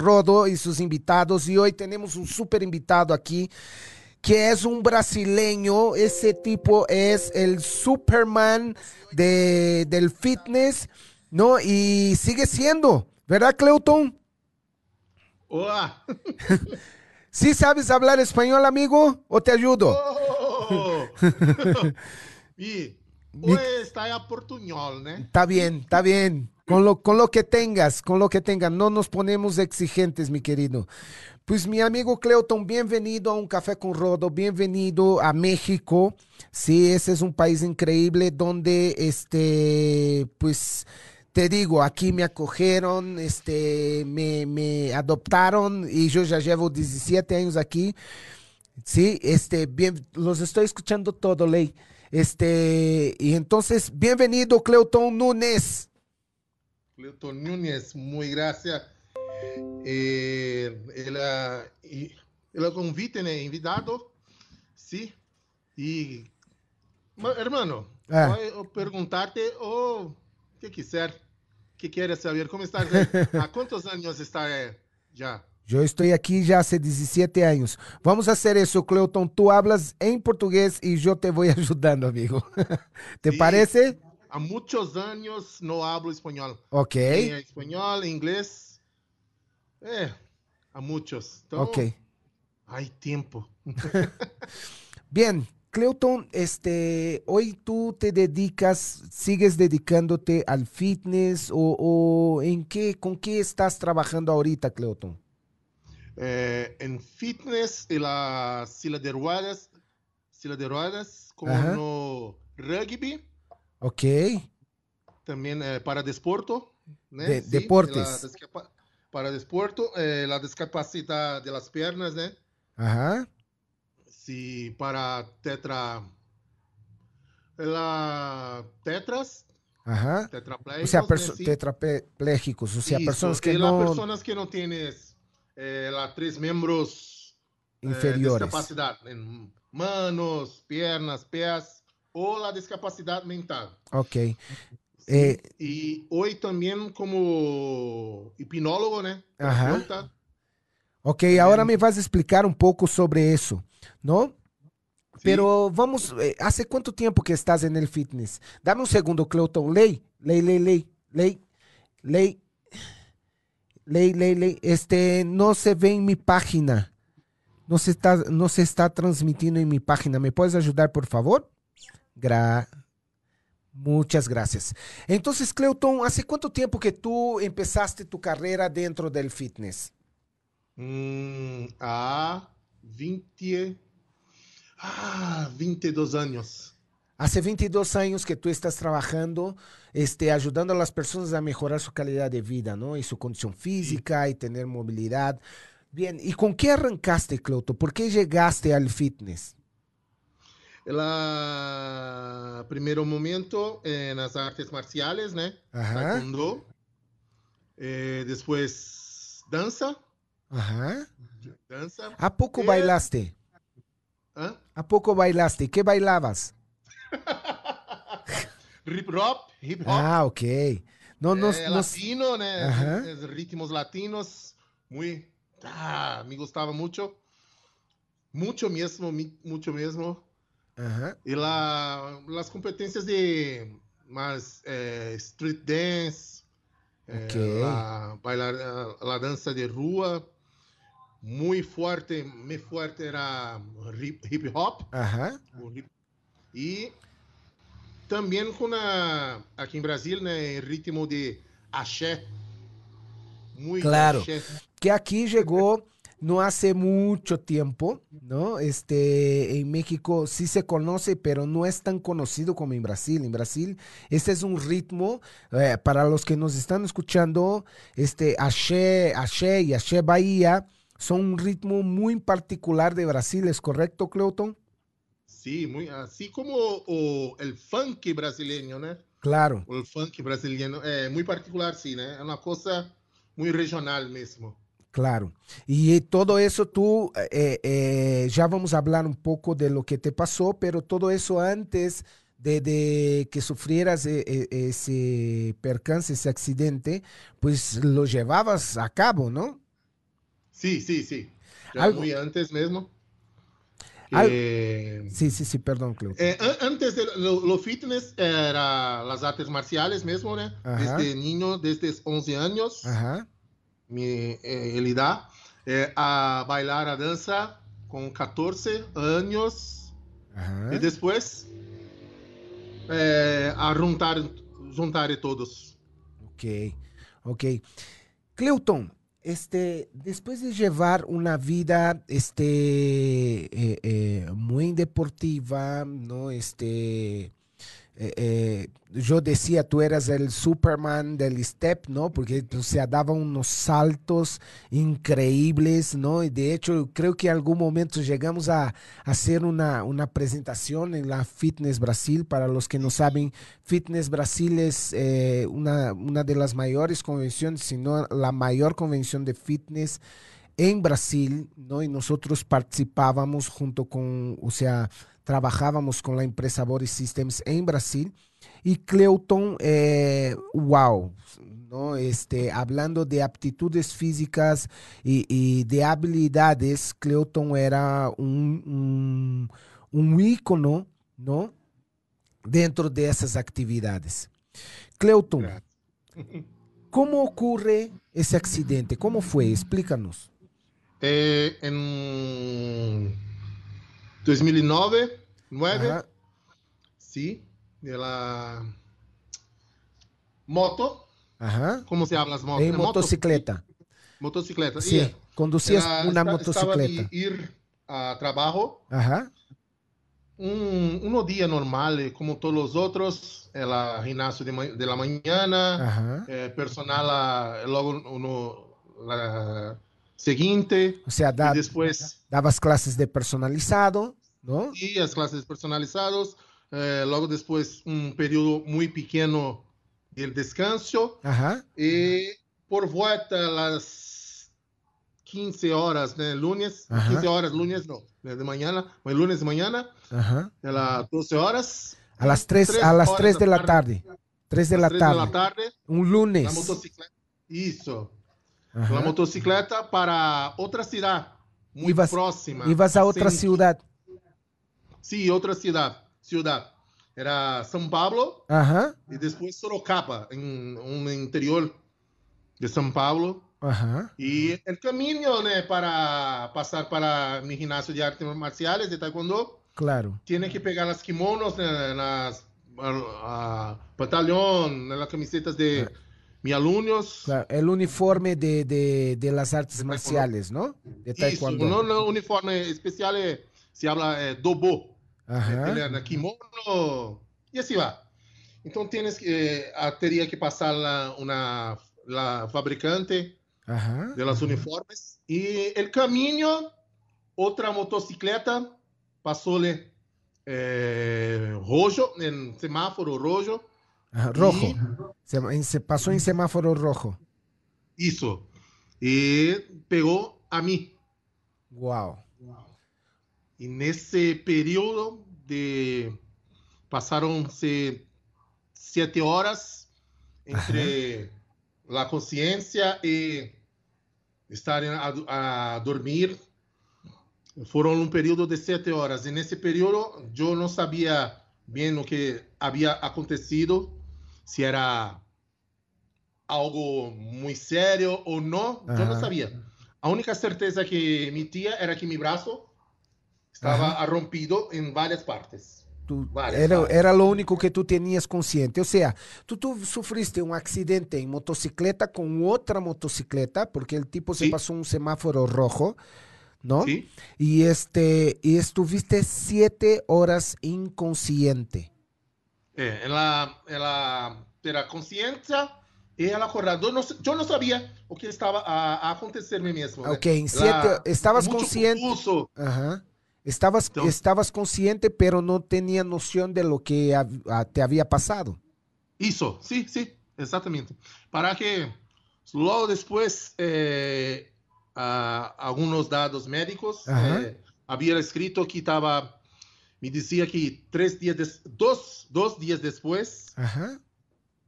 Rodo y sus invitados. Y hoy tenemos un súper invitado aquí, que es un brasileño. Ese tipo es el Superman de, del fitness, ¿no? Y sigue siendo, ¿verdad, Cleuton? Hola. ¿Sí sabes hablar español, amigo? ¿O te ayudo? Oh. y hoy está a portuñol, ¿no? Está bien, está bien. Con lo, con lo que tengas, con lo que tengas. No nos ponemos exigentes, mi querido. Pues mi amigo Cleuton, bienvenido a un café con Rodo, bienvenido a México. Sí, ese es un país increíble donde, este, pues, te digo, aquí me acogieron, este, me, me adoptaron y yo ya llevo 17 años aquí. Sí, este, bien, los estoy escuchando todo, Ley. Este, y entonces, bienvenido, Cleuton Núñez. Cleuton Núñez, muito gracias. Eh, ela, ah, ela convite, né? Eh, invitado, sim. E, hermano, é. perguntar-te o eh, que quiser, que queres saber. Como eh, está? Há quantos anos está já? Eu estou aqui já há 17 anos. Vamos fazer isso, Cleuton. Tu hablas em português e eu te vou ajudando, amigo. Te sí. parece? Há muitos anos não hablo espanhol. Ok, espanhol, inglês. É, há muitos. Então, ok. Ai, tempo. Bien, Cleuton, este, hoy tú te dedicas, sigues dedicándote al fitness o, o en qué, con qué estás trabajando ahorita, Cleuton? É, em fitness e la silla de ruedas, silla de ruedas, no rugby, Ok. También eh, para desporto. ¿eh? ¿no? Deportes. La para desporto, eh, la discapacidad de las piernas, ¿no? Ajá. Sí, para tetra. La tetras. Ajá. Tetraplégicos. O sea, sí. tetraplégicos, o sea, personas que no. las personas que no tienes eh, las tres miembros inferiores. discapacidad en manos, piernas, pies ou la discapacidade mental. Ok. Eh, e hoje também como hipnólogo, né? Ajá. Terapeuta. ok, ahora me vas a explicar un poco sobre ¿no? Sim. Pero vamos, eh, ¿hace cuánto tiempo que estás en el fitness? Dame un segundo, Cleuton. Ley, ley, ley, ley, ley, ley, ley, ley, ley. Este, no se ve en mi página. No se está, no se está transmitiendo en mi página. ¿Me puedes ayudar, por favor? Gra Muchas gracias. Entonces, Cleuton, ¿hace cuánto tiempo que tú empezaste tu carrera dentro del fitness? Hum, há 20. Ah, 22 anos. Hace 22 años que tú estás trabajando, este, ayudando a las personas a mejorar su calidad de vida, ¿no? Y su condición física y tener movilidad. Bien, ¿y con qué arrancaste, Cloto? ¿Por qué llegaste al fitness? Ela, primeiro momento, eh, nas artes marciais, né? Ajá, Taekwondo. Eh, depois, dança. ajá. Dança. ¿A poco Eh, bailaste? ¿A poco bailaste? ¿Qué bailabas? Hip hop. Hip hop. Ah, ok. No, no, é, no- latino, né? Ajá. Ritmos latinos. Muy. Ah, me gostava muito. Muito mesmo, mi- muito Ajá, E lá, as competências de mais eh, street dance, eh, Ok. la, bailar, a, la dança de rua, muito forte, muito forte era hip, hop, o hip- e também com a, aqui em Brasil, né, ritmo de axé, muito Claro. axé. que aquí llegó no hace mucho tiempo, ¿no? Este, en México sí se conoce, pero no es tan conocido como en Brasil. En Brasil, este es un ritmo, eh, para los que nos están escuchando, este, Axé, Axé y Axé Bahía son un ritmo muy particular de Brasil, ¿es correcto, Cleuton? Sim, muito, assim como o el funk brasileiro, né? Claro. O funk brasileiro é muito particular, sim, né? É uma coisa muito regional mesmo. Claro. Y todo eso tú, eh, eh, ya vamos a hablar un poco de lo que te pasó, pero todo eso antes de, de que sufrieras eh, eh, ese percance, ese accidente, pues lo llevabas a cabo, ¿no? Sí, sí, sí. Ya Algo- muy antes mismo. Al- Eh, Sí, sí, sí, perdón, Cleo. eh, an- antes de lo, lo fitness era las artes marciales mismo, ¿no? Ajá. Desde niño, desde 11 años, Ajá, mi eh, elidad, eh, a bailar a danza con 14 años ajá. y después eh, a juntar, juntar todos. Ok, ok. Cleuton, este, después de llevar una vida, este, eh, eh, muy deportiva, ¿no? Este, eh, eh, yo decía, tú eras el Superman del step, ¿no? Porque, o sea, daba unos saltos increíbles, ¿no? Y de hecho, creo que en algún momento llegamos a, hacer una, una presentación en la Fitness Brasil. Para los que no saben, Fitness Brasil es eh, una, una de las mayores convenciones, si no la mayor convención de fitness en Brasil, ¿no? Y nosotros participábamos junto con, o sea, trabajábamos con la empresa Body Systems en Brasil. Y Cleuton, eh, wow, ¿no? Este, hablando de aptitudes físicas y, y de habilidades, Cleuton era un, un, un ícono, ¿no? Dentro de esas actividades. Cleuton, Gracias. ¿cómo ocurre ese accidente? ¿Cómo fue? Explícanos. Eh, en 2009, 9, Ajá, sí, de la moto, ajá. ¿cómo se habla las motos? En Moto- motocicleta. motocicleta. Sí, yeah. conducías Era- una esta- estaba de motocicleta. ir a trabajo Ajá, un, uno día normal, eh, como todos los otros, el ah, gimnasio de, de la mañana, ajá. eh, personal ah, luego uno la seguinte, O sea, da- y después dabas clases de personalizado, ¿no? y as clases personalizadas, eh, luego después un periodo muy pequeño del descanso, Ajá, y por vuelta a las 15 horas de lunes, Ajá. 15 horas lunes no, de mañana, el lunes de mañana, ajá. a las 12 horas, A las 3, Tres a las horas 3 da de la tarde. tarde. 3 de la 3 tarde. de la tarde, Un la lunes. motocicleta, isso, Ajá. la motocicleta para outra cidade, muito Ibas- próxima. Ibas a cem- ciudad. Sí, outra cidade, ciudad. Era São Paulo Ajá, e depois Sorocaba, em um interior de São Paulo. ajá. E o caminho, né, para passar para mi ginásio de artes marciais de taekwondo, Claro. tiene que pegar las kimonos, né, nas a, a, pantalón, nas camisetas de mis alumnos. claro. El uniforme de, de, de las artes marciales, ¿no? De taekwondo. no, no uniforme especial eh, se habla eh, dobo, Ajá. eh, kimono e assim vai. Então tienes que eh, teria que passar lá uma la fabricante Ajá. de los uniformes e el caminho outra motocicleta eh, rojo em semáforo rojo Ajá, Rojo. Y- Se, en- se pasó en semáforo rojo. isso e pegou a mim Wow. E nesse período de passaram-se sete horas entre a consciência e estar a, a dormir. Foram um período de sete horas. E nesse período eu não sabia bem o que havia acontecido, se era algo muito sério ou não. Eu não Aham. sabia. A única certeza que me tinha era que meu braço estava rompido em várias partes. Tú- Varias, era, varias. era lo único que tú tenías consciente. O sea, tú, tú sufriste un accidente en motocicleta con otra motocicleta porque el tipo se Sí. pasó un semáforo rojo, ¿no? Sim? Y este y estuviste siete horas inconsciente. É, ela, ela era consciência e ela acordava. Eu não, eu não sabia o que estava a, a acontecer mesmo. né? Ok, en Ela- estabas consciente. Ajá. Estabas, Entonces- estabas consciente, pero no tenía noción de lo que hab- ah, te había pasado. Isso, sim, sim, exatamente. Para que logo depois eh, alguns dados médicos eh, escrito que estava me dizia que três dias des, dois, dois dias depois Ajá.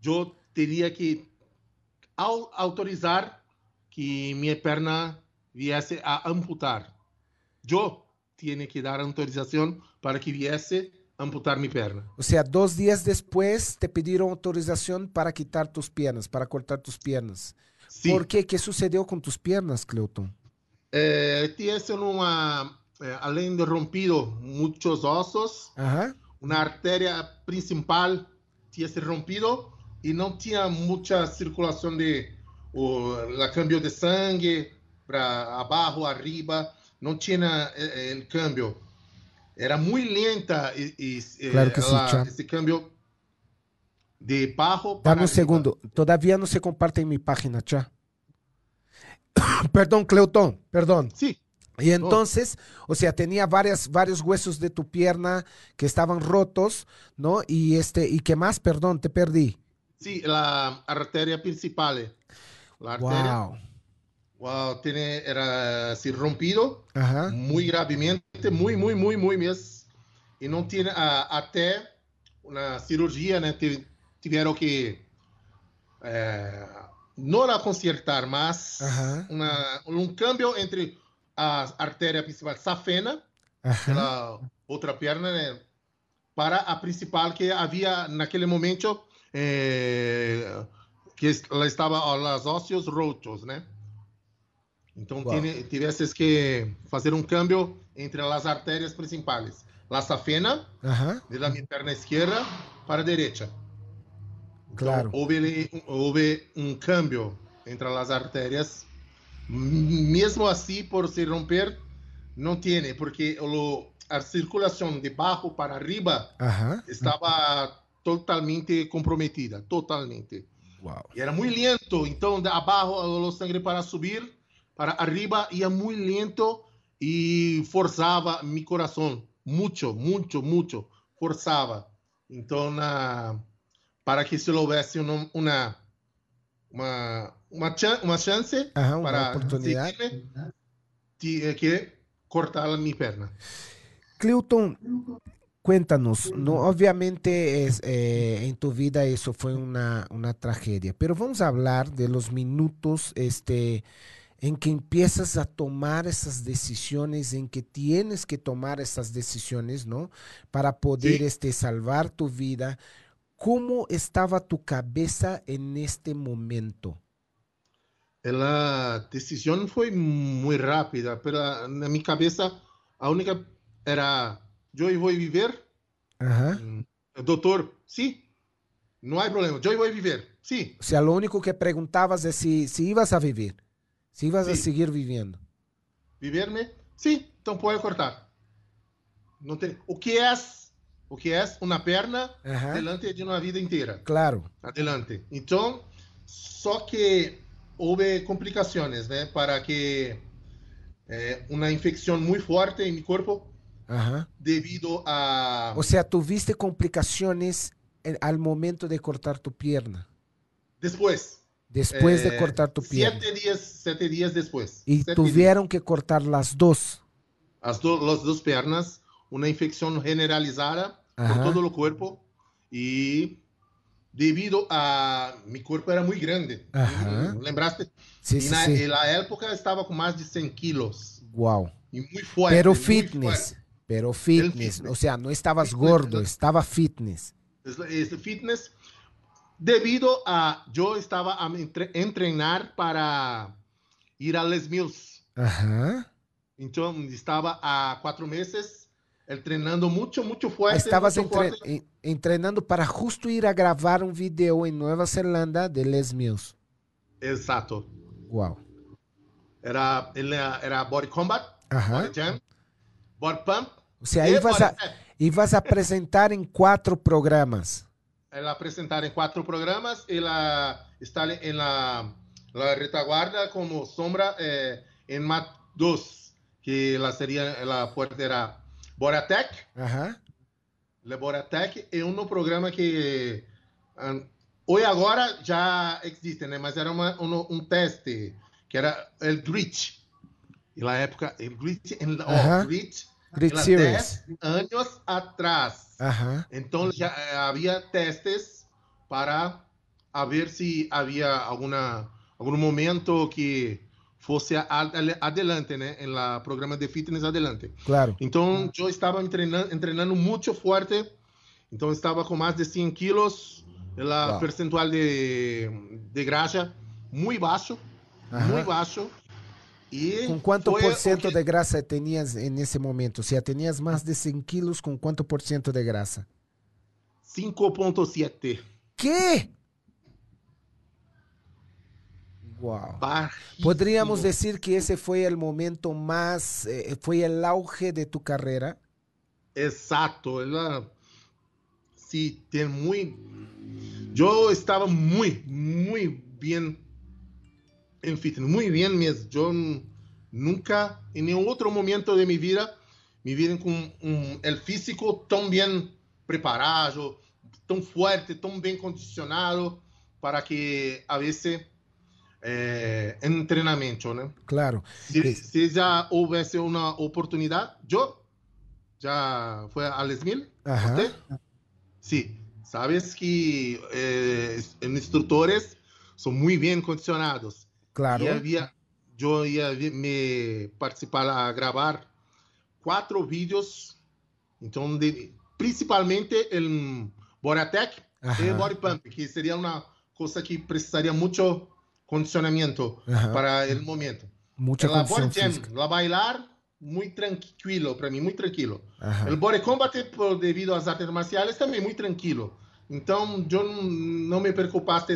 eu teria que au- autorizar que minha perna viesse a amputar. Eu tinha que dar autorização para que viesse amputar minha perna. O sea, dos días después te pidieron autorización para quitar tus piernas, para cortar tus piernas. Sim. ¿Por qué? ¿Qué sucedió con tus piernas, Cleuton? É, tinha além de rompido muitos ossos, Ajá. uma artéria principal se rompido e não tinha muita circulação de o la câmbio de sangue para abaixo, arriba, não tinha eh, el câmbio. Era muito lenta e, e, eh, Claro que sí, la- Cha. esse câmbio de para Dame un arriba. segundo. Todavía no se comparte en mi página, cha. perdón, Cleutón, perdón. Sim, Y entonces, o sea, tenía varias, varios huesos de tu pierna que estaban rotos, ¿no? Y este, ¿y qué más? Perdón, te perdí. sim, a artéria principal. A artéria, Wow. wow, tiene, era assim, rompido. Ajá. muy gravemente, muy, muy, muy, muy mesmo. E não tinha a- até uma cirurgia, né? tive- Tiveram que é, não a consertar, mas Aham. uma, um câmbio entre a artéria principal safena, pela outra perna, né? para a principal que havia naquele momento é, que ela estava os ósseos rotos, né? Então tivesses que fazer um câmbio entre as artérias principais, a safena de la minha perna esquerda para a direita. Então, Claro. houve, houve um câmbio entre as artérias. Mesmo assim, por se romper, não tem, porque o- a circulação de baixo para arriba Ajá. estava totalmente comprometida, totalmente. Wow. E era muito lento, então de abaixo o sangue para subir, para arriba ia muito lento e forçava meu coração, muito, muito, muito, forçava. Então, na, para que se uma uma uma, uma, chan- uma chance Ajá, una para seguirme, tinha que cortar minha perna. Cleuton, cuéntanos, no, obviamente es, eh, en tu vida eso fue una, una tragedia, pero vamos a hablar de los minutos este, en que empiezas a tomar esas decisiones, en que tienes que tomar esas decisiones, ¿no? Para poder Sí. este, salvar tu vida. ¿Cómo estaba tu cabeza en este momento? A decisão foi muito rápida, pero na minha cabeça a única era eu vou viver Ajá. Mm, Doutor, sí, no hay problema, yo voy a vivir, sí, O sea, lo único que preguntabas es si, si ibas a vivir, si ibas a Sí. seguir viviendo. viverme, sí, então pode cortar. Não tem, o que é, o que é uma perna Ajá. delante de uma vida inteira, Claro. adelante. Então, só que houve complicações, né, para que eh, uma infecção muito forte em meu corpo Ajá. devido a O sea, tuviste complicaciones en- al momento de cortar tu pierna, después de eh, cortar tu pierna. sete dias, sete dias depois. Y tuvieron que cortar las dos. as, do, as duas pernas, uma infecção generalizada Ajá. por todo o corpo e devido a meu corpo era muito grande. Ajá. Lembraste? Sí, sí, na, sí. e na época estava com mais de 100 quilos Wow. e muito forte. Pero fitness, forte. pero fitness. fitness. O sea, no estabas Fitness, gordo, estaba fitness. Esse- Esse fitness devido a eu estava a entre- entrenar para ir a Les Mills. Ajá. Então estava há quatro meses eh, treinando muito, muito forte. Estabas muito entre- entrenando para justo ir a grabar un video en Nueva Zelanda de Les Mills. Exato. Wow. Era, ele era body combat, Ajá. body jam, body pump. O sea, e ibas a, ibas a presentar en cuatro programas. Ela apresentar em quatro programas, ela está em la, la retaguarda como sombra eh, em MAT 2, que ela seria, ela pode Ajá. Le Body Attack é um programa que um, hoje agora já existe, né? Mas era uma, um, um teste que era o Grit. E na época, o Grit, Ajá. oh, Grit, Grit Series. 10 anos atrás. Então já eh, havia testes para a ver se havia alguma algum momento que fosse adelante, né? En la programa de fitness adelante. Claro. Então, eu estava treinando, treinando muito forte. Então, estava com mais de 100 quilos. O wow. percentual de, de grasa muito baixo. Ajá. Muito baixo. E ¿Con cuánto por ciento que... de grasa tenías en ese momento? Sea, tenías más de 100 kilos, ¿con cuánto por ciento de grasa? 5.7. ¿Qué? Wow. Podríamos decir que ese fue el momento más, eh, fue el auge de tu carrera. Exacto. Ela, sí, tiene muy. Yo estaba muy, muy bien en fitness, muy bien. Yo nunca, en ningún otro momento de mi vida, me vi con un, el físico tan bien preparado, tan fuerte, tan bien condicionado para que a veces eh, entrenamiento, ¿no? Claro. Si, si, ya hubiese una oportunidad, yo ya fue a Les Mil, ¿usted? Sí, sabes que eh, instructores son muy bien condicionados. Claro. Y había, yo ia me participar a gravar quatro vídeos, então de, principalmente o Boratec e Body Pump, que seria uma coisa que precisaria muito condicionamento para o momento. Mucha Jam, la bailar, muito tranquilo para mim, muito tranquilo. O Body Combat, por, devido às artes marciais, também muito tranquilo. Então, eu não me preocupaste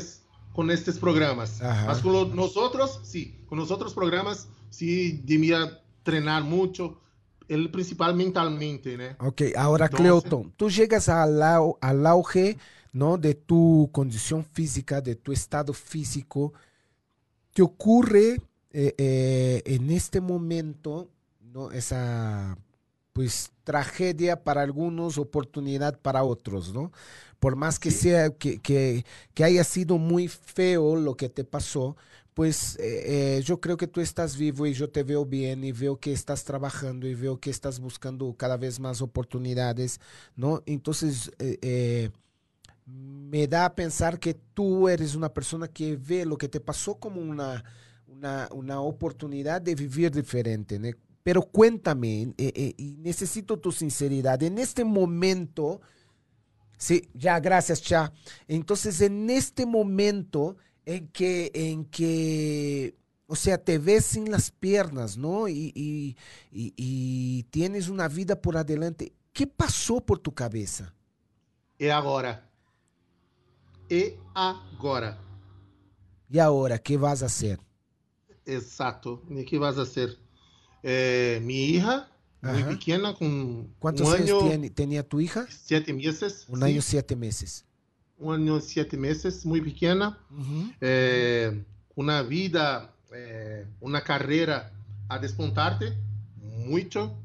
con estos programas. Ajá. Mas con nosotros, sí, con los otros programas, sí, debía entrenar mucho, el principal mentalmente, ¿no? Ok, ahora, Entonces, Cleoton, tú llegas al, al auge, ¿no? De tu condición física, de tu estado físico. ¿Te ocurre eh, eh, en este momento, ¿no? Esa, pues, tragedia para algunos, oportunidad para otros, ¿no? por más que sí. sea, que, que, que, haya sido muy feo lo que te pasó, pues eh, eh, yo creo que tú estás vivo y yo te veo bien y veo que estás trabajando y veo que estás buscando cada vez más oportunidades, ¿no? Entonces, eh me da a pensar que tú eres una persona que ve lo que te pasó como una, una, una oportunidad de vivir diferente, ¿no? Pero cuéntame, y necesito tu sinceridad, en este momento, Sí, ya, gracias, Cha. Entonces, en este momento en que, en que, o sea, te ves sin las piernas, ¿no? Y, y, y, y tienes una vida por adelante, ¿qué pasó por tu cabeza? E agora? E agora? E agora, que vas a hacer? Exato. E que vas a hacer? Eh, mi hija muy pequeña, con ¿Cuántos un años año, tiene, tenía tu hija? Siete meses. Un sí. año, siete meses. Un año, siete meses, muy pequeña. Uh -huh. eh, una vida, eh, una carrera a despontarte, mucho.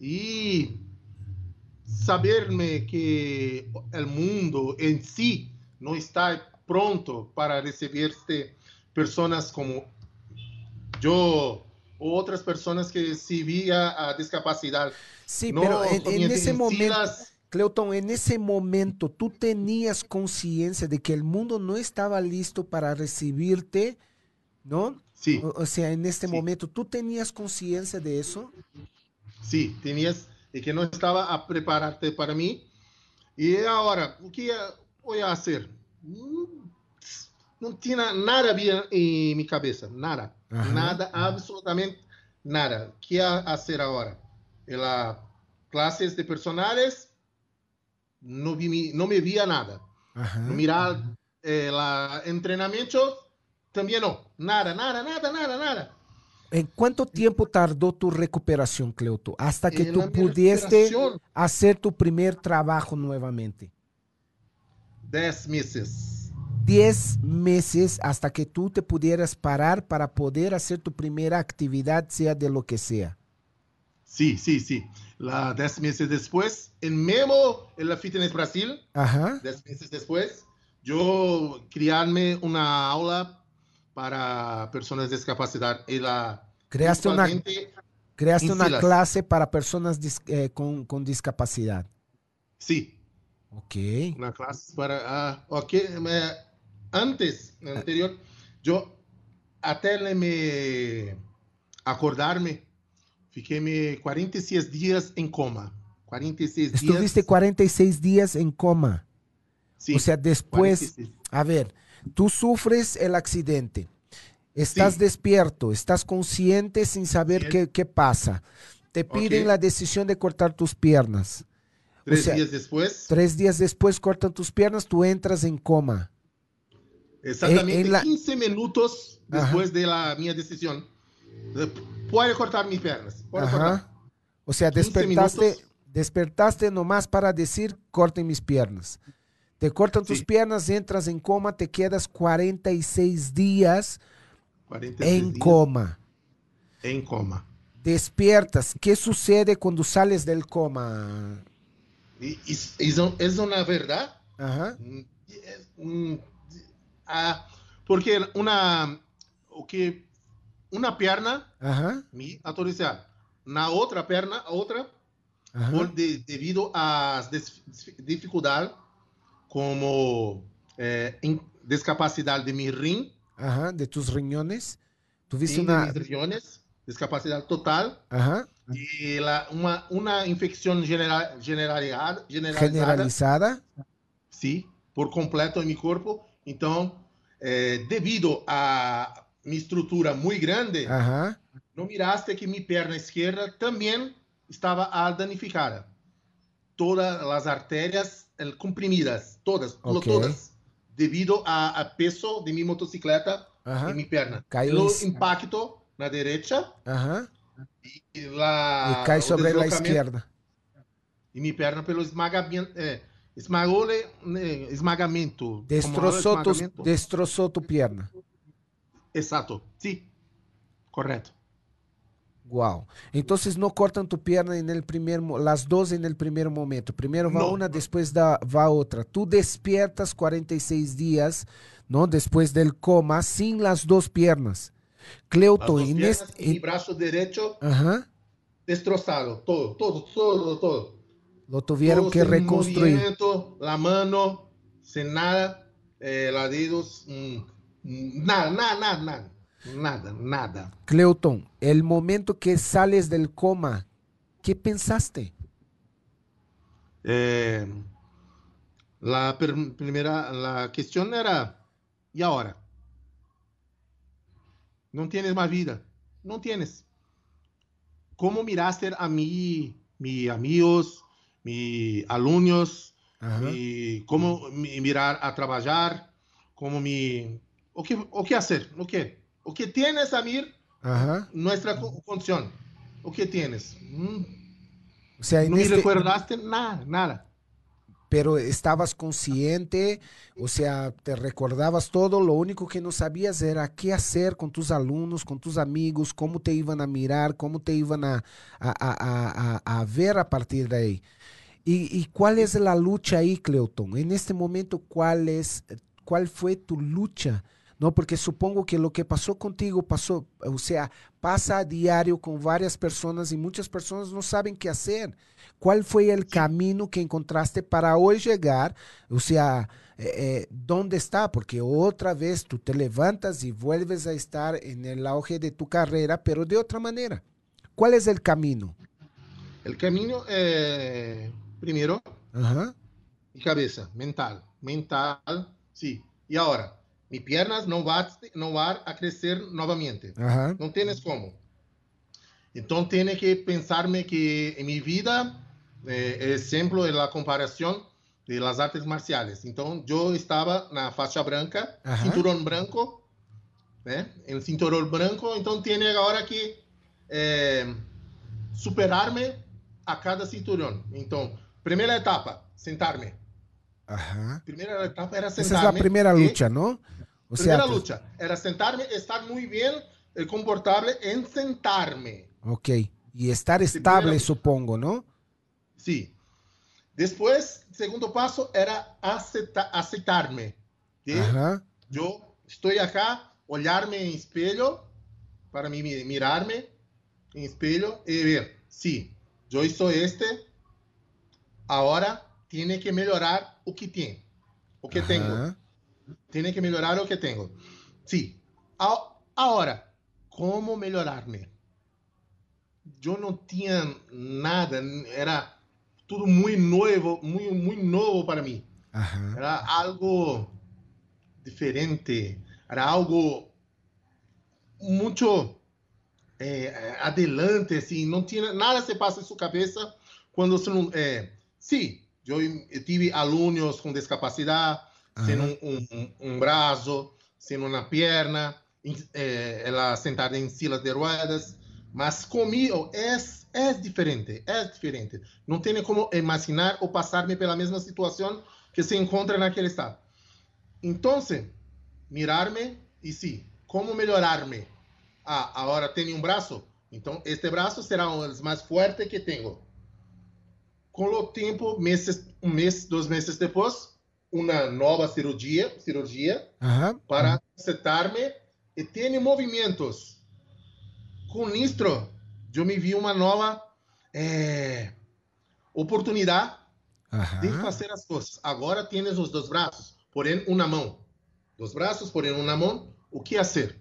Y saberme que el mundo en sí no está pronto para recibirte personas como yo otras personas que sí vía a discapacidad. Sí, no, pero en, en ese momento, Cleuton, en ese momento, ¿tú tenías conciencia de que el mundo no estaba listo para recibirte? ¿No? Sí. O, o sea, en este sí. momento, ¿tú tenías conciencia de eso? Sí, tenías, y que no estaba a prepararte para mí. Y ahora, ¿qué voy a hacer? No tiene nada bien en mi cabeza, nada. Ajá. Nada, absolutamente nada. ¿Qué hacer ahora? En las clases de personales no, vi, no me veía nada. Ajá. Mirar el eh, entrenamiento también no. Nada, nada, nada, nada, nada. ¿En cuánto tiempo tardó tu recuperación, Cleuto? Hasta que tú pudiste hacer tu primer trabajo nuevamente. Diez meses. 10 meses hasta que tú te pudieras parar para poder hacer tu primera actividad, sea de lo que sea. Sí, sí, sí. La 10 meses después, en Memo, en la Fitness Brasil, Ajá. 10 meses después, yo crearme una aula para personas de discapacidad. Y la, creaste una, creaste una clase para personas dis, eh, con, con, discapacidad. Sí. Ok. Una clase para... Uh, ok. Me, antes, anterior, yo até me acordarme, fiquei 46 dias em coma. 46 Estuviste días. 46 días en coma. Sí, o sea, después, 46. a ver, tú sufres el accidente, estás Sí. despierto, estás consciente sin saber qué, pasa. Te piden la decisión de cortar tus piernas. Três sea, dias depois, Tres días después cortan tus piernas, tú entras en coma. exatamente em la- 15 minutos Ajá. depois da minha decisão, eh, pode cortar minhas pernas. Pode Ajá. cortar. O sea, 15 despertaste, minutos. despertaste nomás para decir, corten mis piernas. Te cortan tus piernas, entras en coma, te quedas 46 días 46 en coma. em coma. Despiertas. ¿Qué sucede cuando sales del coma? E é uma verdade? Ajá. Hum, ah, porque uma o que uma perna Ajá. me autorizar na outra perna a outra ajá. por de, devido às des- dificuldades como eh, in- discapacidade de mi rim Ajá. De tus riñones. Tuviste sim, de una. mis riñones, discapacidade total Ajá. e la, uma uma infecção general, generalizada, generalizada Generalizada. sim, por completo em meu corpo. Então, eh, devido a minha estrutura muito grande, Ajá. não miraste que minha perna esquerda também estava a danificada. Todas as artérias eh, comprimidas, todas, Ok. todas, devido a, a peso de minha motocicleta Ajá. minha perna. Caiu Pelo em- impacto na direita Ajá. e, la, y cae sobre la izquierda. E minha perna pelo esmagamento, eh, esmagou eh, esmagamento. Como Destrozó, esmagamento? destrozó tu pierna. Exato, sim, correto. Wow. Entonces no cortan tu pierna en el primer, las dos en el primer momento. Primero va No. una, después da, va otra. Tú despiertas 46 días, ¿no? Después del coma, sin las dos piernas. As Cleuto, en este... braço direito Ajá. destroçado, todo, todo, todo, todo. Lo tuvieron Todo que reconstruir. la mano, sin nada, eh, los dedos, mm, mm, nada, nada, nada, nada, nada, nada. Cleuton, el momento que sales del coma, ¿qué pensaste? Eh, la primera, la cuestión era, ¿y ahora? No tienes más vida, no tienes. ¿Cómo miraste a mí, mis amigos, mis alumnos, Ajá. como me mirar a trabalhar, como me o que o que fazer, o que o que tienes Amir, Ajá. co- condição, o que tienes, Hum, O sea, não me este- recordaste nada, nada. pero estabas consciente, o sea, te recordabas todo, lo único que no sabías era qué hacer con tus alumnos, con tus amigos, cómo te iban a mirar, cómo te iban a, a- a- a- a ver a partir de ahí. ¿Y, y cuál es la lucha ahí, Cleuton? En este momento, ¿cuál, es, ¿cuál fue tu lucha? No, porque supongo que lo que pasó contigo pasó, o sea, pasa a diario con varias personas y muchas personas no saben qué hacer. ¿Cuál fue el camino que encontraste para hoy llegar? O sea, eh, eh, ¿dónde está? Porque otra vez tú te levantas y vuelves a estar en el auge de tu carrera, pero de otra manera. ¿Cuál es el camino? O caminho é primeiro Ajá. e cabeça, mental, mental, sim. E agora, minhas pernas não vão não vão a crescer novamente. Não tienes como. Então, tem que pensar-me que em minha vida, eh, exemplo é a comparação de las artes marciais. Então, eu estava na faixa branca, cinturão branco, né? Em cinturão branco, então tem agora que eh, superar-me a cada cinturão. Então, primeira etapa, sentar-me. Ajá. Primeira etapa era Esa es sentar-me. la primera lucha, ¿no? O Primeira pues- lucha era sentar-me, estar muito bem, eh, confortável em sentar-me. Ok. Y estar estable, supongo, ¿no? Sim. Depois, segundo passo era aceita- aceitar-me. Que Ajá. eu estou aqui, olhar-me em espelho, para mi- mirar-me em espelho e ver, sim, eu sou este, agora tem que melhorar o que tem, o que. Ajá. Tiene que melhorar o que tenho. Sim. Agora, como melhorar-me? Eu não tinha nada, era tudo muito novo, muito, muito novo para mim. Ajá. Era algo diferente, era algo muito é, adelante, assim, não tinha nada se passa em sua cabeça quando você não. É, sim, eu tive alunos com discapacidade, sem um, um, um, braço, sem uma perna, é, ela sentada em sila de ruedas, mas comigo é, é diferente, é diferente. Não tenho como imaginar ou passar-me pela mesma situação que se encontra naquele estado. Então, mirar-me e sim, como melhorar-me? Ah, agora tenho um braço, então este braço será um dos mais fortes que tenho. Com o tempo, meses, um mês, dois meses depois, uma nova cirurgia, cirurgia Ajá. para acertar-me e tenho movimentos. Com isto, eu me vi uma nova é, oportunidade Ajá. de fazer as coisas. Agora tens os dois braços, porém uma mão. Dos braços, porém uma mão, o que fazer?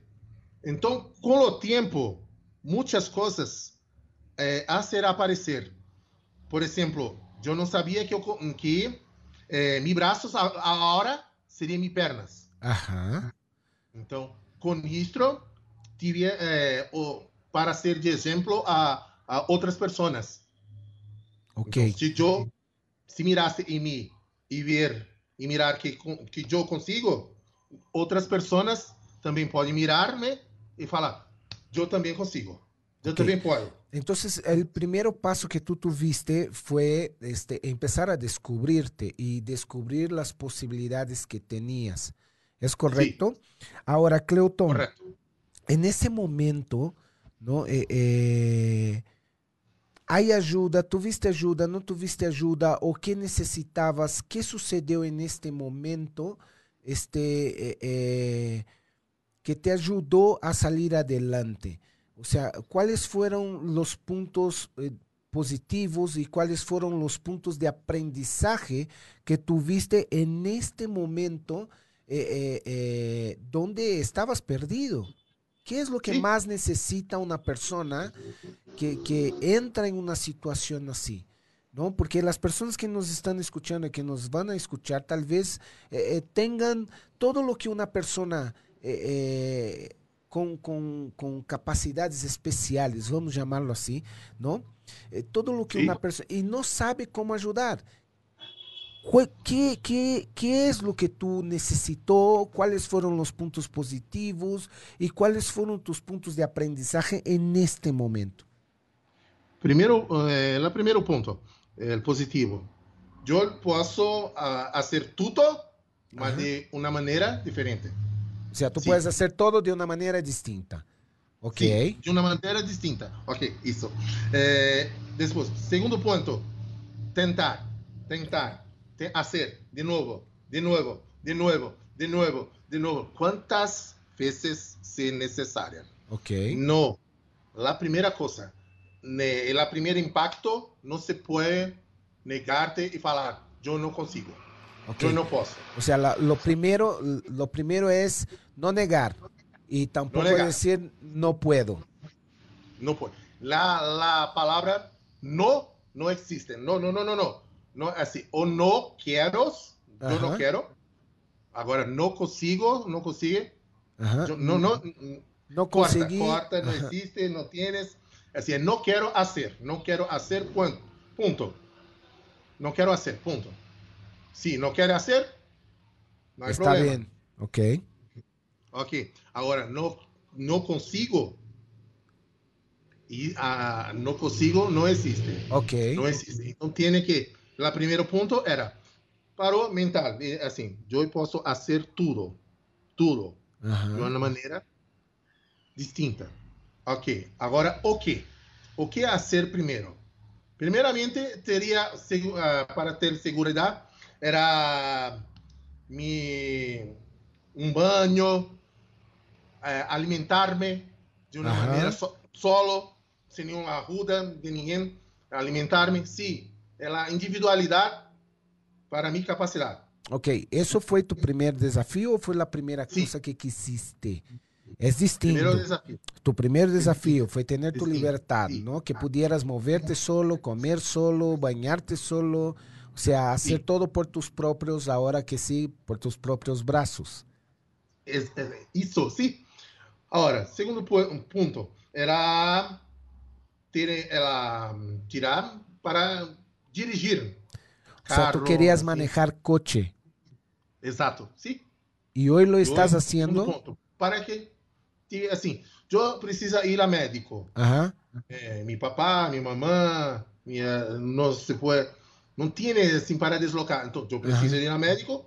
Então, com o tempo, muitas coisas é, a ser aparecer. Por exemplo, eu não sabia que, eu, que é, meus braços agora seriam minhas pernas. Ajá. Então, com isto, tive é, o, para ser de exemplo a, a outras pessoas. Ok. Então, se eu se mirasse em mim e ver e mirar que que eu consigo, outras pessoas também podem mirar-me e falar, eu também consigo, posso. Entonces, el primer paso que tú tuviste fue este, empezar a descubrirte y descubrir las posibilidades que tenías. ¿Es correcto? Ahora, Cleotón, Correto. en ese momento, ¿no? Eh, eh, ¿Hay ayuda? ¿Tuviste ayuda? ¿No tuviste ayuda? ¿O qué necesitabas? ¿Qué sucedió en este momento este, eh, que te ayudó a salir adelante? O sea, ¿cuáles fueron los puntos eh, positivos y cuáles fueron los puntos de aprendizaje que tuviste en este momento eh, eh, donde estabas perdido? ¿Qué es lo que Sí. más necesita una persona que, que entra en una situación así? ¿No? Porque las personas que nos están escuchando y que nos van a escuchar tal vez eh, tengan todo lo que una persona eh, eh, con, con- con capacidades especiales, vamos llamarlo así, ¿no? Eh, todo lo que Sí. una persona... Y no sabe cómo ayudar. Jue- ¿Qué, qué, qué es lo que tú necesitó? ¿Cuáles fueron los puntos positivos? ¿Y cuáles fueron tus puntos de aprendizaje en este momento? Primeiro, eh, o primeiro ponto, eh, o positivo. Eu posso ah, fazer tudo, mas Ajá. de uma maneira diferente. O sea, tú Sí. puedes hacer todo de una manera distinta. ¿Ok? Sim, de uma maneira distinta. Ok, isso. Eh, depois, segundo ponto, tentar, tentar, te, hacer, de novo, de novo, de novo, de novo, de novo. Quantas vezes se necessária? Ok. No, la primera cosa, el primer impacto no se puede negarte y falar, yo no consigo, yo no puedo. O sea, la- lo, primero, lo primero es no negar y tampoco negar. decir no puedo. No puedo. La, la palabra no no existe. No, no, no, no, no. No así. O no quiero, yo no quiero. Ahora no consigo, no consigue. Yo, no, no. No Corta, conseguí. corta, no Ajá. existe, no tienes. Así es, no quiero hacer, no quiero hacer, punto. No quiero hacer, punto. Si no quiere hacer, no hay Está problema. bien. Ok. Ok, ahora no, no consigo. Y ah, no consigo no existe. Ok. No existe. Então tiene que. O primeiro ponto era parou mental. e, Assim, eu posso fazer tudo. Tudo. de Ajá. uma maneira distinta. Ok, agora o que? O que fazer primeiro? Primeiramente, teria, segu- ah, para ter segurança, era me, um banho, eh, alimentar-me de uma Aham. maneira so, solo, sem nenhuma ajuda de ninguém, alimentar-me, sim, é a individualidade para minha capacidade. Ok. ¿Eso fue tu primer desafío o fue la primera Sí. cosa que quisiste? Es distinto. Primeiro desafio. Tu primer desafío fue tener tu sí. ¿no? Que pudieras moverte solo, comer solo, bañarte solo, o sea, hacer Sí. todo por tus propios, ahora que sí, por tus propios brazos. Es- é, isso, sim. Agora, segundo pu- ponto, era ter, ela hum, tirar para dirigir. O sea, tú querías manejar coche Exato, sim. y hoy lo estás segundo haciendo. ponto, para que, assim, eu preciso ir a médico. Ajá. É, meu papá, minha mamã, minha, não se pode, não tinha assim para deslocar. Então, eu preciso ir a médico,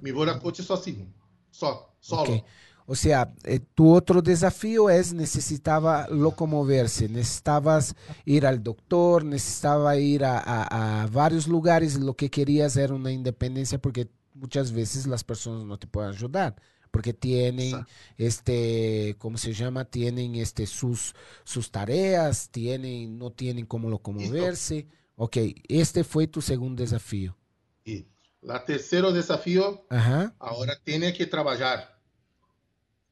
me vou na coche sozinho, só, solo. Ok. O sea, eh, tu otro desafío es necesitaba locomoverse, necesitabas ir al doctor, necesitaba ir a, a- a varios lugares, lo que querías era una independencia porque muchas veces las personas no te pueden ayudar, porque tienen, este, ¿cómo se llama? Tienen este, sus, sus tareas, tienen, no tienen cómo locomoverse. Ok, este fue tu segundo desafío. E lá terceiro desafio, Ajá, agora tem que trabalhar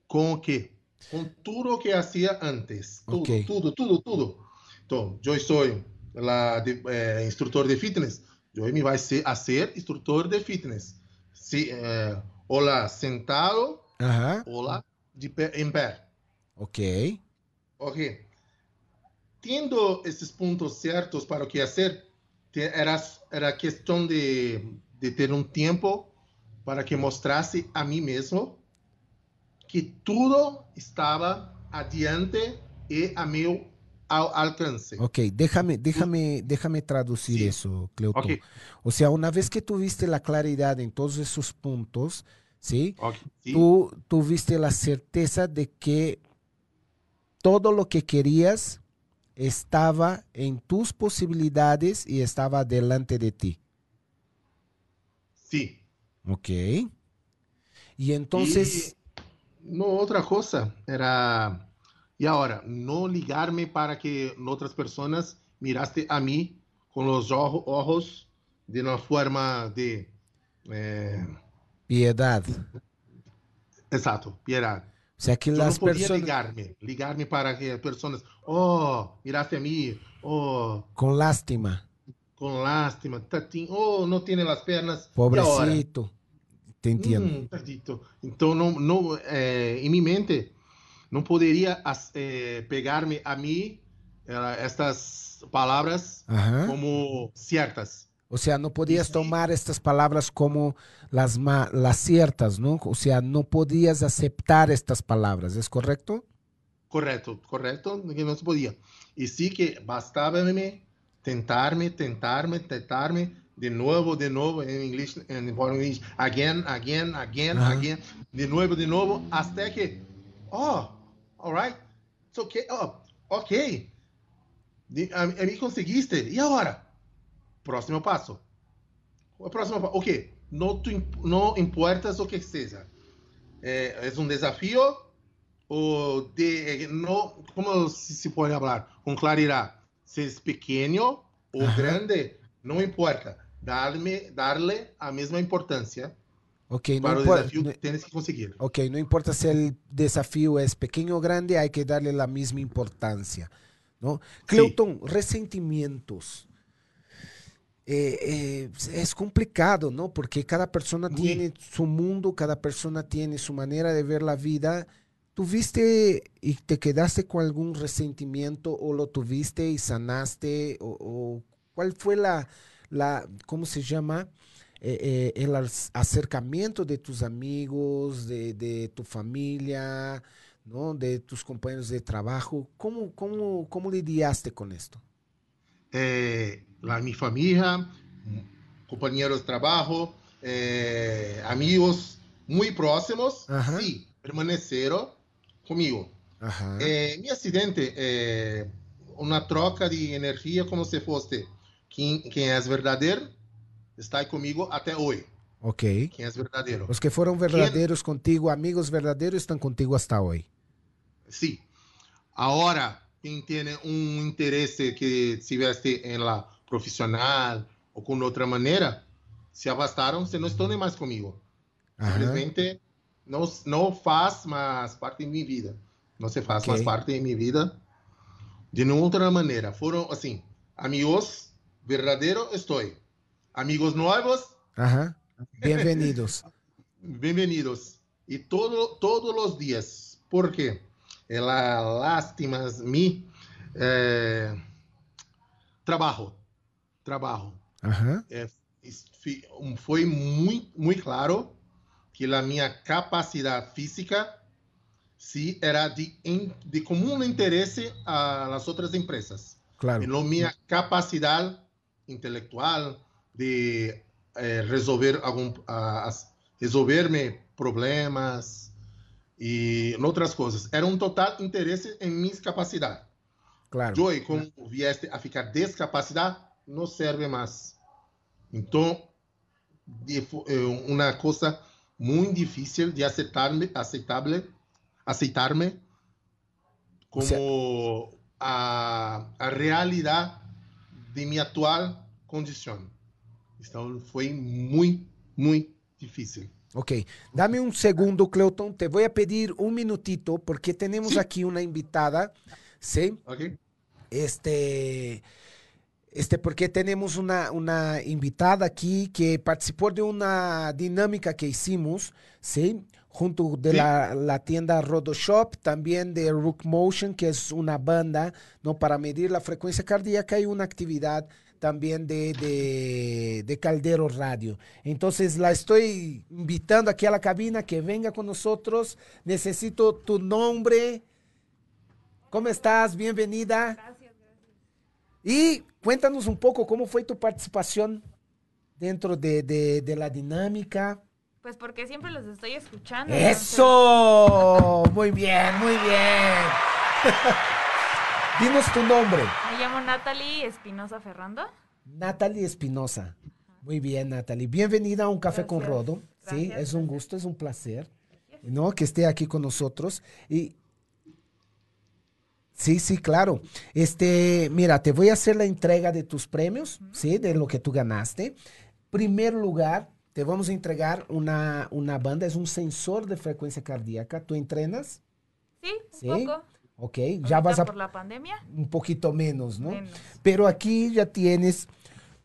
com o quê? Com tudo o que fazia antes. Tudo, Ok. tudo, tudo, tudo. Então, eu sou lá de, eh, instrutor de fitness. Eu me ser a ser instrutor de fitness. Se, eh, lá sentado, ajá, lá de em pé. ok, Ok. Tendo esses pontos certos para o que fazer, era, era questão de, de ter um tempo para que mostrasse a mim mesmo que tudo estava adiante e a ao alcance. ok. Déjame, déjame, déjame traducir Sí. eso, Cleuto. Ok, O sea, una vez que tuviste la claridad en todos esos puntos, ¿sí? ok. Sim, Tú tuviste la certeza de que todo lo que querías estaba en tus posibilidades y estaba delante de ti. sim. Ok. Y entonces, no, outra coisa era. E agora, não ligar-me para que outras pessoas miraste a mim com os ojo- ojos de uma forma de. eh, piedad. exato, piedade. O sea, que Eu las não podia personas ligar-me, ligar-me para que as pessoas, oh, miraste a mim, oh, con lástima, com lástima, tatinho, oh, não tem as pernas. E agora? pobrecito, te entiendo. Hum, tadito. Então, não, não, eh, em minha mente, não poderia as- eh, pegar-me a mim eh, estas palavras Ajá. como certas. O sea, no podías sí. tomar estas palabras como las, las ciertas, ¿no? O sea, no podías aceptar estas palabras, ¿es correcto? Correto, correto, que não se podia. E sim que bastava-me tentar-me, tentar-me, tentar-me, de novo, de novo, em inglês, em português, again, again, again, again, de novo, de novo, até que, oh, alright, it's okay, oh, ok, de, a, a mim conseguiste, e agora? Próximo passo. O próximo passo, ok, não, tu, imp- não importas o que seja. É, é um desafio, o de no como se, falar com claridade se é pequeno ou Ajá. grande não importa darme darle a mesma importância Ok, no, para o impor- desafio no- que tienes que conseguir ok, no importa si el desafío es pequeño o grande, hay que darle la misma importancia, ¿no? Cleuton, resentimientos. Eh, eh, es complicado, ¿no? Porque cada persona Muy. tiene su mundo, cada persona tiene su manera de ver la vida. ¿Tuviste y te quedaste con algún resentimiento o lo tuviste y sanaste? ¿O, o cuál fue la, la, ¿cómo se llama? Eh, eh, el ac- acercamiento de tus amigos, de, de tu familia, ¿no? De tus compañeros de trabajo. ¿Cómo, cómo, cómo lidiaste con esto? é, lá minha família companheiros de trabalho é, amigos muito próximos Ajá. sim permaneceram comigo Ajá. É, meu acidente é uma troca de energia como se fosse quem, quem é verdadeiro está comigo até hoje. ok. Quem é verdadeiro. Los que fueron verdaderos contigo, amigos verdaderos, están contigo hasta hoy. Sim. Agora, quem tem um interesse que tivesse em la profissional ou com outra maneira, se afastaram, se não estão nem mais comigo. Simplesmente não, não faz mais parte de minha vida. Não se faz okay. mais parte de minha vida de outra maneira. Foram, assim, amigos verdadeiros, estou. Amigos novos. Bem-vindos. Bem-vindos. E todo, todos os dias. Por quê? Ela lástima me é, trabalho. Trabalho. Uhum. É, foi muito, muito claro que a minha capacidade física se era de, de comum interesse às outras empresas. Claro. E não minha capacidade intelectual de eh, resolver algum, uh, resolver-me problemas e outras coisas. Era um total interesse em minhas capacidades. Claro. Joy, como vieste a ficar descapacidade, não serve mais. Então, é uma coisa muito difícil de aceitar-me, aceitável aceitar-me como a, a realidade de minha atual condição. Então foi muito, muito difícil. Ok, dame um segundo, Cleuton. Te vou pedir um minutito porque temos sí. aqui uma invitada, ¿sí? Ok. Este, este, porque temos uma, uma invitada aqui que participou de uma dinâmica que hicimos, ¿sí? junto de sí. la, la, tienda Rodoshop, también de Rook Motion, que es una banda ¿no? para medir la frecuencia cardíaca y una actividad también de, de, de, Caldero Radio. Entonces la estoy invitando aquí a la cabina que venga con nosotros. Necesito tu nombre. ¿Cómo estás? Bienvenida. Gracias, gracias. Y cuéntanos un poco cómo fue tu participación dentro de, de, de la dinámica. Pues porque siempre los estoy escuchando. ¡Eso! Entonces... Muy bien, muy bien. Dinos tu nombre. Me llamo Natalie Espinosa Ferrando. Natalie Espinosa. Muy bien, Natalie. Bienvenida a Un Café gracias. con Rodo. Gracias, sí, es un gusto, es un placer. ¿no? Que esté aquí con nosotros. Y Sí, sí, claro. Este, mira, te voy a hacer la entrega de tus premios. ¿sí? De lo que tú ganaste. Primer lugar, te vamos a entregar una, una banda, es un sensor de frecuencia cardíaca. ¿Tú entrenas? Sí, un ¿Sí? poco. Ok, ya vas a... por la pandemia. Un poquito menos, ¿no? Menos. Pero aquí ya tienes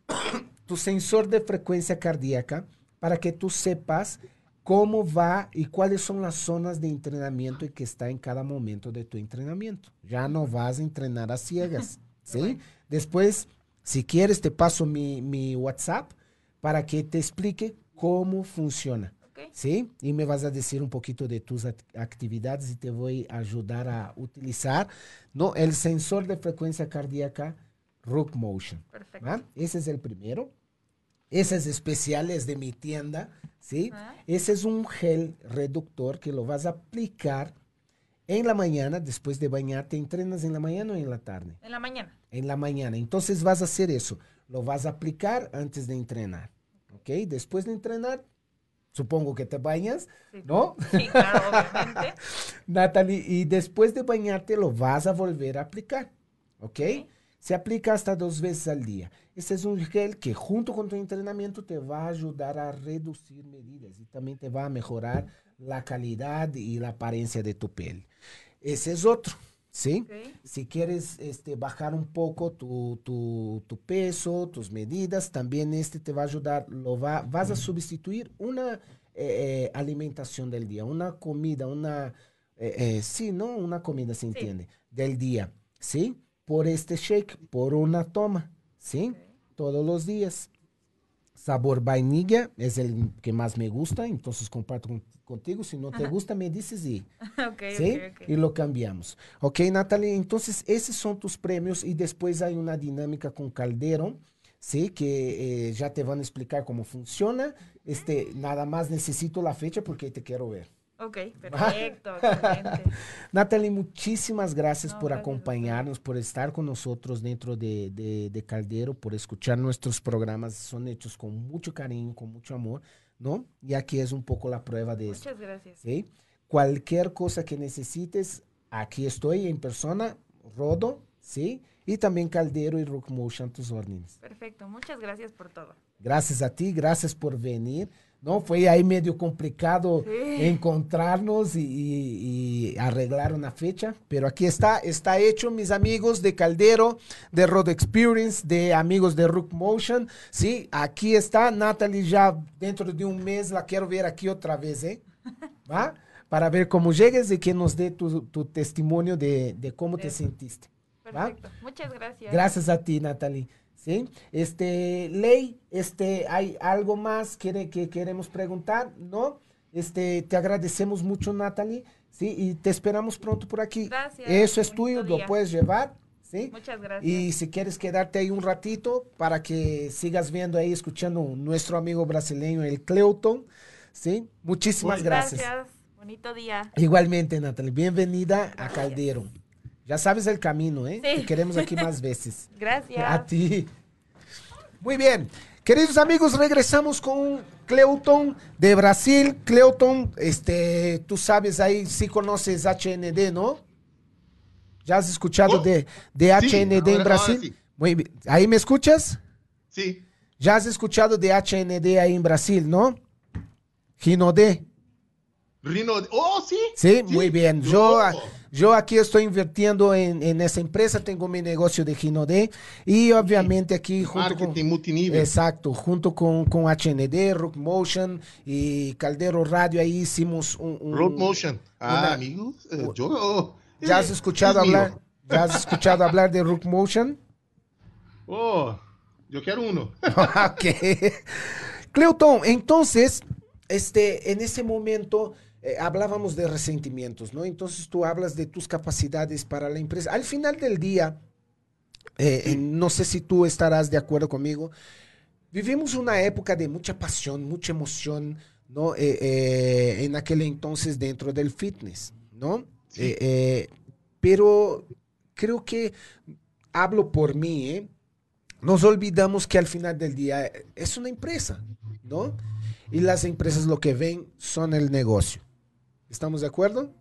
tu sensor de frecuencia cardíaca para que tú sepas cómo va y cuáles son las zonas de entrenamiento y que está en cada momento de tu entrenamiento. Ya no vas a entrenar a ciegas, ¿sí? Después, si quieres, te paso mi, mi WhatsApp para que te explique cómo funciona. Okay. ¿Sí? Y me vas a decir un poquito de tus actividades y te voy a ayudar a utilizar ¿no? el sensor de frecuencia cardíaca Rook Motion. Perfecto. ¿va? Ese es el primero. Ese es especial, es de mi tienda. ¿sí? ¿Ah? Ese es un gel reductor que lo vas a aplicar en la mañana, después de bañarte. ¿Entrenas en la mañana o en la tarde? En la mañana. En la mañana. Entonces vas a hacer eso. Lo vas a aplicar antes de entrenar. ¿ok? Después de entrenar, supongo que te bañas. ¿no? Sí, claro, obviamente. Natalie, y después de bañarte lo vas a volver a aplicar, ¿ok? Sí. Se aplica hasta dos veces al día. Este es un gel que junto con tu entrenamiento te va a ayudar a reducir medidas y también te va a mejorar la calidad y la apariencia de tu piel. Ese es otro. ¿sí? Okay. Si quieres este, bajar un poco tu, tu, tu, peso, tus medidas, también este te va a ayudar, lo va, vas a sustituir una eh, alimentación del día, una comida, una, eh, eh, sí, ¿no? Una comida, se entiende, sí. del día, ¿sí? Por este shake, por una toma, ¿sí? Okay. Todos los días. Sabor vainilla es el que más me gusta, entonces comparto con, contigo. Si no te Ajá. gusta, me dices y, okay, ¿sí? okay, y lo cambiamos. Ok, Natalie, entonces esos son tus premios y después hay una dinámica con Caldero, ¿sí? Que eh, ya te van a explicar cómo funciona. Este, nada más necesito la fecha porque te quiero ver. Ok, perfecto, excelente. Natalie, muchísimas gracias No, por gracias acompañarnos, por estar con nosotros dentro de, de- de Caldero, por escuchar nuestros programas. Son hechos con mucho cariño, con mucho amor, ¿no? Y aquí es un poco la prueba de esto. Muchas gracias. ¿sí? Cualquier cosa que necesites, aquí estoy en persona, Rodo, ¿sí? Y también Caldero y Rock Motion, tus órdenes. Perfecto, muchas gracias por todo. Gracias a ti, gracias por venir. ¿No? Fue ahí medio complicado Sí. encontrarnos y, y- y arreglar una fecha, pero aquí está, está hecho, mis amigos de Caldero, de Road Experience, de amigos de Rook Motion, sí, aquí está, Natalie ya dentro de un mes la quiero ver aquí otra vez, ¿eh? ¿Va? Para ver cómo llegues y que nos dé tu, tu testimonio de, de cómo te sentiste. ¿va? Perfecto. Muchas gracias. Gracias a ti, Natalie. ¿Sí? Este, Ley, este, ¿hay algo más que, que queremos preguntar? ¿No? Este, te agradecemos mucho, Natalie. ¿Sí? Y te esperamos pronto por aquí. Gracias, Eso es tuyo, lo puedes llevar. ¿Sí? Muchas gracias. Y si quieres quedarte ahí un ratito para que sigas viendo ahí, escuchando nuestro amigo brasileño, el Cleuton. ¿Sí? Muchísimas gracias. Gracias. Bonito día. Igualmente, Natalie. Bienvenida a Caldero. Ya sabes el camino, ¿eh? Sí. Te queremos aquí más veces. Gracias. A ti. Muy bien. Queridos amigos, regresamos con Cleuton de Brasil. Cleuton, este, tú sabes ahí, sí conoces HND, ¿no? ¿Ya has escuchado Oh, de, de sí, HND ahora- en Brasil? sí. Muy bien. ¿Ahí me escuchas? Sí, ¿Ya has escuchado de HND ahí en Brasil, no? Ginodé. Rino. Oh, sí. Sí, muy bien. Yo, Yo- yo aquí estoy invirtiendo en, en esa empresa, tengo mi negocio de Ginodé y obviamente aquí junto con... Marketing multinível. Exacto, junto con, con HND, Rock Motion y Caldero Radio, ahí hicimos un... un- Road Motion. Ah, una- amigos, eh, yo. ¿Ya has eh, escuchado es hablar? ¿Ya has escuchado hablar de Rock Motion? Oh, yo quiero uno. ok. Cleuton, entonces, este, en ese momento eh, hablábamos de resentimientos, ¿no? Entonces tú hablas de tus capacidades para la empresa. Al final del día, eh, eh, no sé si tú estarás de acuerdo conmigo, vivimos una época de mucha pasión, mucha emoción, ¿no? Eh, en aquel entonces dentro del fitness, ¿no? Sí. Pero creo que hablo por mí, ¿eh? Nos olvidamos que al final del día es una empresa, ¿no? Y las empresas lo que ven son el negocio. ¿Estamos de acuerdo?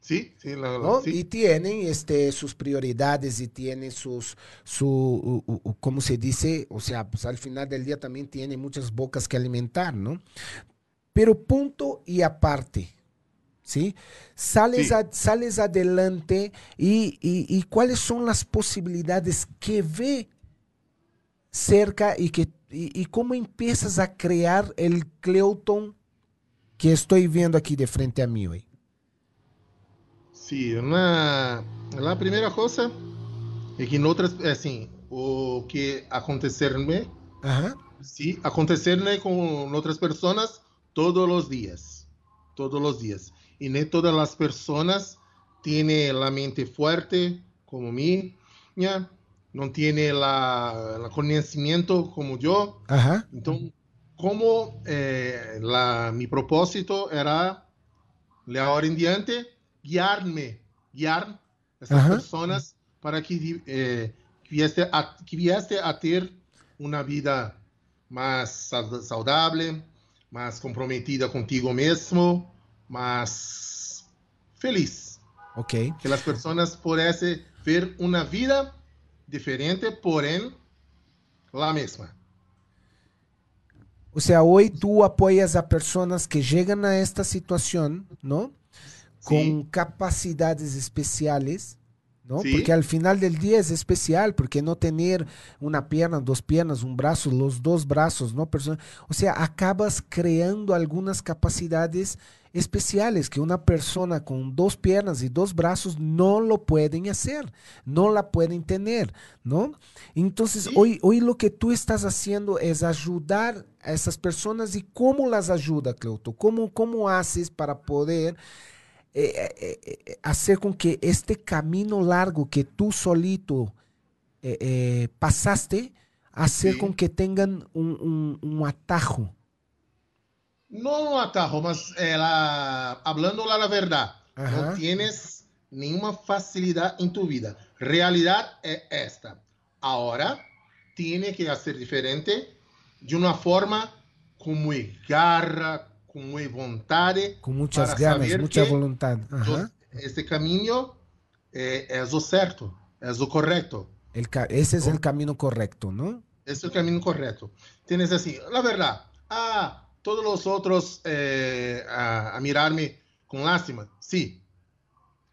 Sí, sí, la, ¿no? sí. Y tienen este, sus prioridades y tienen sus, su, u- u- u- ¿cómo se dice? O sea, pues al final del día también tiene muchas bocas que alimentar, ¿no? Pero punto y aparte, ¿sí? Sales, Sí. a- sales adelante y, y- y cuáles son las posibilidades que ve cerca y, que, y, y cómo empiezas a crear el Cleuton que estoy viendo aquí de frente a mí hoy. Sim, na, a primeira coisa é que noutras, assim, o que acontecer-me, Ajá. sim, acontecer-me com outras pessoas todos os dias, todos os dias. E nem todas as pessoas têm a mente forte como minha, não têm o conhecimento como eu. Ajá. Então, como eh, la, mi propósito era, de ahora en diante, guiarme, guiar essas Ajá. pessoas para que, eh, que, a, que a ter uma vida mais sa- saudável, mais comprometida contigo mesmo, mais feliz. Ok. Que as pessoas pudessem ver uma vida diferente, porém, la mesma. O sea, hoy tú apoyas a personas que llegan a esta situación, ¿no? Con Sí. capacidades especiales, ¿no? Sí. Porque al final del día es especial, porque no tener una pierna, dos piernas, un brazo, los dos brazos, ¿no? O sea, acabas creando algunas capacidades especiales que una persona con dos piernas y dos brazos no lo pueden hacer, no la pueden tener, ¿no? Entonces, Sí. hoy, hoy lo que tú estás haciendo es ayudar a esas personas y cómo las ayuda, Cleuto, cómo, cómo haces para poder eh, eh, eh, hacer con que este camino largo que tú solito eh, pasaste, hacer Sí. con que tengan un, un- un atajo. No un atajo, mas la- hablando la verdad, Ajá. no tienes ninguna facilidad en tu vida. Realidad es esta. Ahora tiene que hacer diferente de una forma con muy garra, con muy voluntad. Con muchas ganas, mucha voluntad. Ajá. Este camino eh, es lo cierto, es lo correcto. El ese es ¿no? el camino correcto, ¿no? Esse é o caminho correto. Tienes assim, la verdad, ah, todos los otros eh, a, a mirarme con lástima, sí.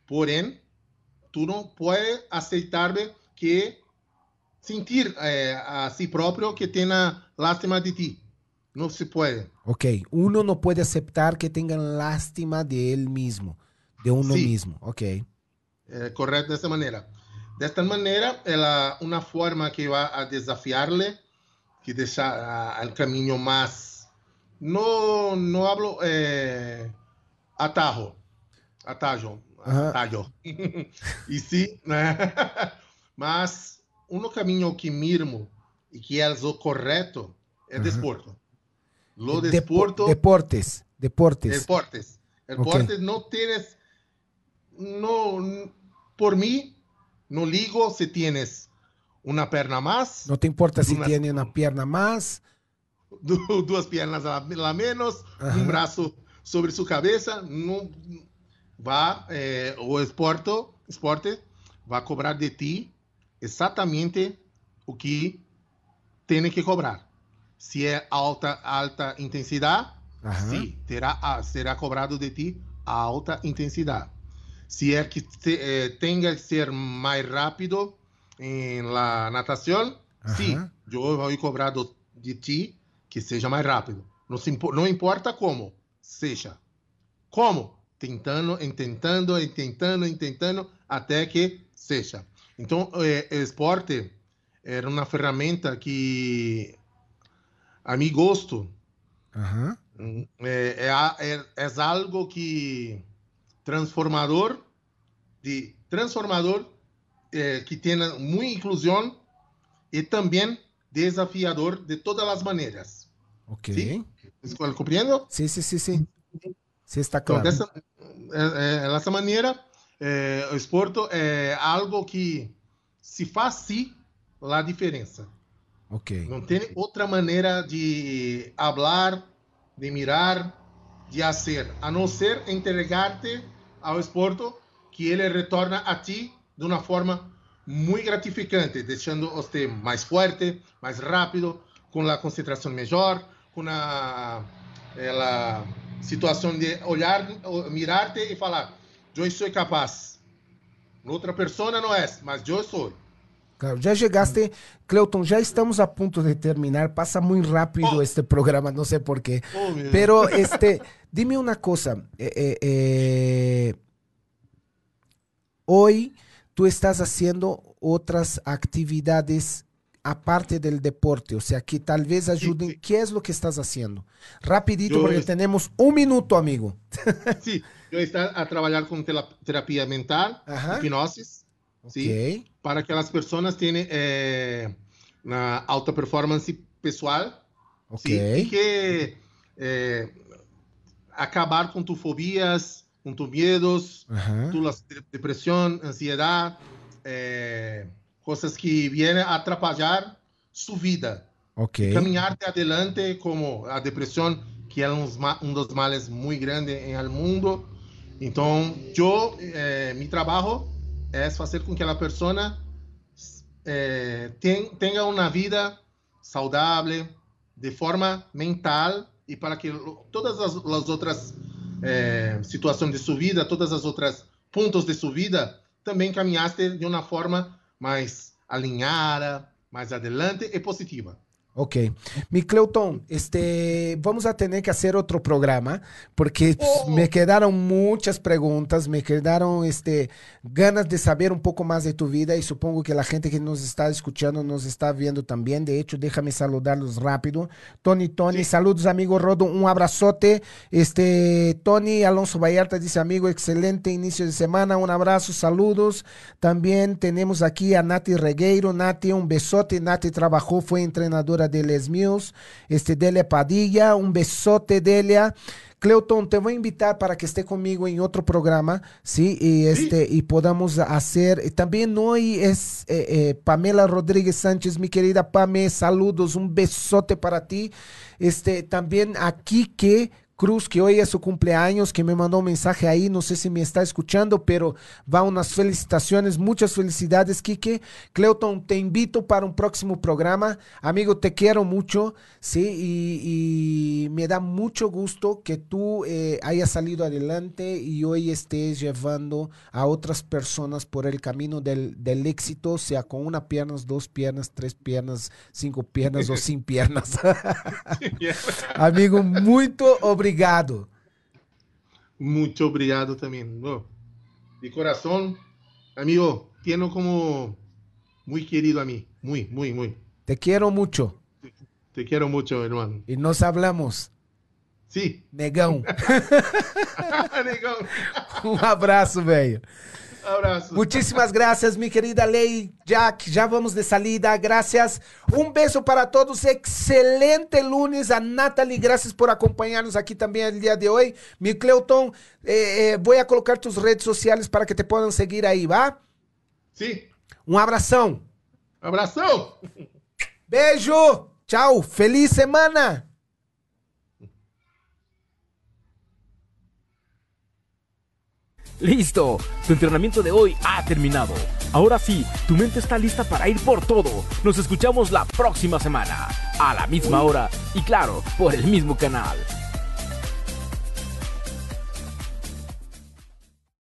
Porém, tú no puedes aceitarme que sentir eh, a si propio que tenga lástima de ti. No se puede. Ok, uno no puede aceptar que tengan lástima de él mismo, de uno Sí. mismo. Ok, Eh, correcto de esta manera. De esta manera, ela, una forma que va a desafiarle, que deja al camino más, no, no hablo eh, atajo, atajo, Ajá. atallo. y sí, mas um caminho que mirmo e que é o correto é Ajá. desporto. Lo Depo- desporto deportes, deportes. Deportes. El Ok. deporte no tienes, no, por mí, no ligo si tienes una perna más, No te importa si Una- tiene una pierna más. duas piernas a la menos, Ajá. un brazo sobre su cabeza, no va, eh, o esporte, esporte va a cobrar de ti exatamente o que tem que cobrar. Se é alta, alta intensidade. Sim, terá, ah, será cobrado de ti a alta intensidade. Se é que te- eh, tenha que ser mais rápido em la natação, sim, eu vou cobrar de ti que seja mais rápido. Não, se não importa como, seja. Como? Tentando, tentando, tentando, tentando, até que seja. Então, eh, esporte era uma ferramenta que, a meu gosto, Ajá. é, é, é- é algo que transformador de transformador eh, que tem muita inclusão e também desafiador de todas as maneiras. Ok. Sim. Estou compreendo? Sí, sí, sí, sí. Sí, está Então, claro. dessa, é, é, dessa maneira, é, o esporte é algo que se faz sim a diferença. Ok. Não tem outra maneira de falar, de mirar, de fazer, a não ser entregar-te ao esporte que ele retorna a ti de uma forma muito gratificante, deixando você mais forte, mais rápido, com a concentração melhor, com a, situação de olhar, mirar-te e falar: eu sou capaz. Outra pessoa não é, mas eu sou. Claro, ya llegaste, Cleuton, ya estamos a punto de terminar. Pasa muy rápido Oh. este programa, no sé por qué. Pero, este, dime una cosa. eh, eh, eh, hoy tú estás haciendo otras actividades aparte del deporte, o sea, que tal vez ayuden. sí. ¿Qué es lo que estás haciendo? Rapidito, Yo porque es- tenemos un minuto, amigo. Sim, eu estou a trabalhar com tela- terapia mental, Ajá. hipnose, sim, Ok. para que as pessoas tenham eh, uma alta performance pessoal, Ok. sim, e que eh, acabar com tu fobias, com tu medos, Ajá. tu de- depressão, ansiedade, eh, coisas que vêm a atrapalhar sua vida. Ok. caminhar de adelante como a depressão que é um, um dos males muito grandes no mundo então eu eh, meu trabalho é fazer com que a pessoa ten, tenha uma vida saudável de forma mental e para que todas as, as outras eh, situações de sua vida todas as outras pontos de sua vida também caminhaste de uma forma mais alinhada mais adelante e positiva Ok. Mi Cleuton, este, vamos a tener que hacer otro programa porque Oh. me quedaron muchas preguntas, me quedaron este, ganas de saber un poco más de tu vida y supongo que la gente que nos está escuchando nos está viendo también. De hecho, déjame saludarlos rápido. Tony, Tony, Sí. saludos amigo Rodo, un abrazote. Este, Tony Alonso Vallarta dice, amigo, excelente inicio de semana, un abrazo, saludos. También tenemos aquí a Nati Regueiro. Nati, un besote. Nati trabajó, fue entrenadora de Les Mills. Este, Delia Padilla, un besote, Delia. Cleuton, te voy a invitar para que esté conmigo en otro programa, ¿sí? Y, este, y podamos hacer. y También hoy es eh, eh, Pamela Rodríguez Sánchez, mi querida Pame, saludos, un besote para ti. Este, también a Quique Cruz, que hoy es su cumpleaños, que me mandó un mensaje ahí, no sé si me está escuchando, pero va unas felicitaciones, muchas felicidades, Quique. Cleuton, te invito para un próximo programa. Amigo, te quiero mucho, ¿sí? Y, y me da mucho gusto que tú eh, hayas salido adelante y hoy estés llevando a otras personas por el camino del, del éxito, sea con una pierna, dos piernas, tres piernas, cinco piernas o sin piernas. Amigo, muito obrigado. Muito obrigado também. De coração, amigo, tenho como muito querido a mim. Muito, muito, muito. Te quero muito. Te quero muito, irmão. E nos hablamos. Sim. Negão. Negão. um abraço, velho. Abraço. Muchísimas gracias, mi querida Ley Jack. Já vamos de salida. Gracias. Um beijo para todos. Excelente lunes a Natalie. Gracias por acompanhar-nos aqui também el dia de hoje. Mi Cleuton, eh, eh, vou a colocar tus redes sociais para que te possam seguir aí, ¿va? Sim. Um abração. Abração. Beijo. Tchau. Feliz semana. Listo, tu entrenamiento de hoy ha terminado. Ahora sí, tu mente está lista para ir por todo. Nos escuchamos la próxima semana, a la misma hora y claro, por el mismo canal.